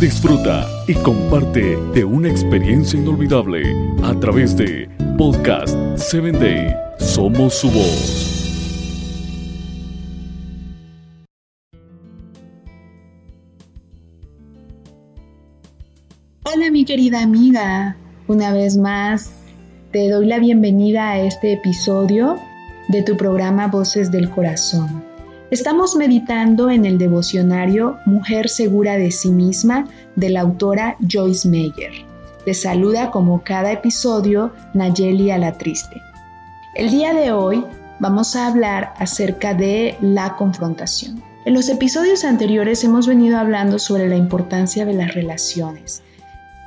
Disfruta y comparte de una experiencia inolvidable a través de Podcast 7 Day. Somos su voz. Hola mi querida amiga, una vez más te doy la bienvenida a este episodio de tu programa Voces del Corazón. Estamos meditando en el devocionario Mujer Segura de sí misma de la autora Joyce Meyer. Te saluda como cada episodio Nayeli Alatriste. El día de hoy vamos a hablar acerca de la confrontación. En los episodios anteriores hemos venido hablando sobre la importancia de las relaciones.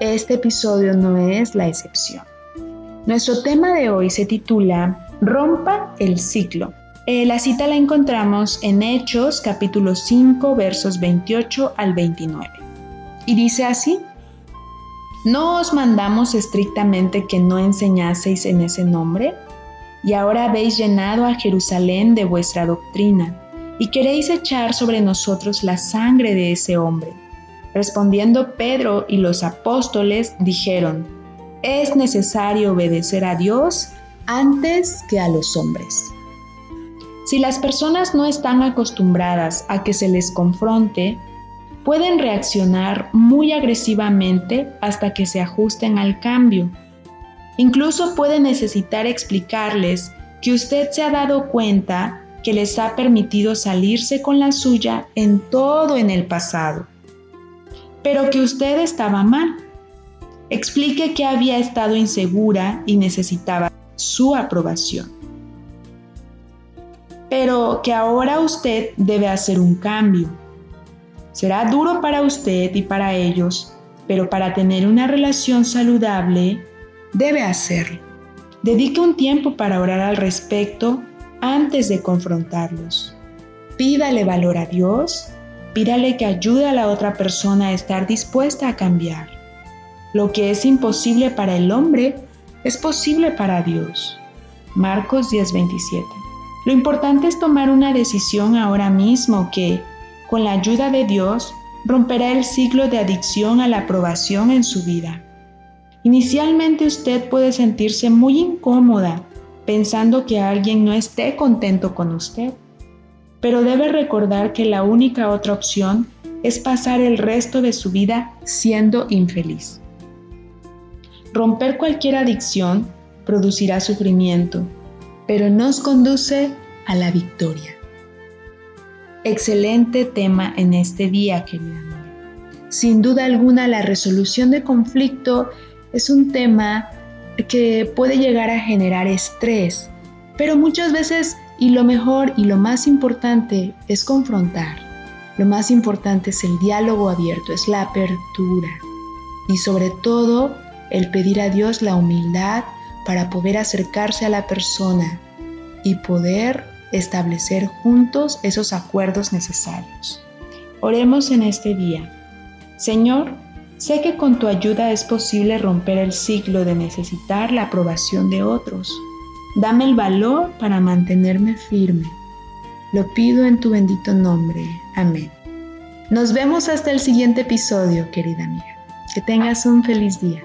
Este episodio no es la excepción. Nuestro tema de hoy se titula Rompa el ciclo. Eh, la cita la encontramos en Hechos capítulo 5 versos 28 al 29. Y dice así, ¿no os mandamos estrictamente que no enseñaseis en ese nombre? Y ahora habéis llenado a Jerusalén de vuestra doctrina, y queréis echar sobre nosotros la sangre de ese hombre. Respondiendo Pedro y los apóstoles dijeron, es necesario obedecer a Dios antes que a los hombres. Si las personas no están acostumbradas a que se les confronte, pueden reaccionar muy agresivamente hasta que se ajusten al cambio. Incluso puede necesitar explicarles que usted se ha dado cuenta que les ha permitido salirse con la suya en todo en el pasado, pero que usted estaba mal. Explique que había estado insegura y necesitaba su aprobación. Pero que ahora usted debe hacer un cambio. Será duro para usted y para ellos, pero para tener una relación saludable, debe hacerlo. Dedique un tiempo para orar al respecto antes de confrontarlos. Pídale valor a Dios, pídale que ayude a la otra persona a estar dispuesta a cambiar. Lo que es imposible para el hombre es posible para Dios. Marcos 10:27. Lo importante es tomar una decisión ahora mismo que, con la ayuda de Dios, romperá el ciclo de adicción a la aprobación en su vida. Inicialmente usted puede sentirse muy incómoda pensando que alguien no esté contento con usted, pero debe recordar que la única otra opción es pasar el resto de su vida siendo infeliz. Romper cualquier adicción producirá sufrimiento, pero nos conduce a la victoria. Excelente tema en este día, querida amiga. Sin duda alguna, la resolución de conflicto es un tema que puede llegar a generar estrés, pero muchas veces, y lo mejor y lo más importante, es confrontar. Lo más importante es el diálogo abierto, es la apertura y sobre todo el pedir a Dios la humildad para poder acercarse a la persona y poder establecer juntos esos acuerdos necesarios. Oremos en este día. Señor, sé que con tu ayuda es posible romper el ciclo de necesitar la aprobación de otros. Dame el valor para mantenerme firme. Lo pido en tu bendito nombre. Amén. Nos vemos hasta el siguiente episodio, querida amiga. Que tengas un feliz día.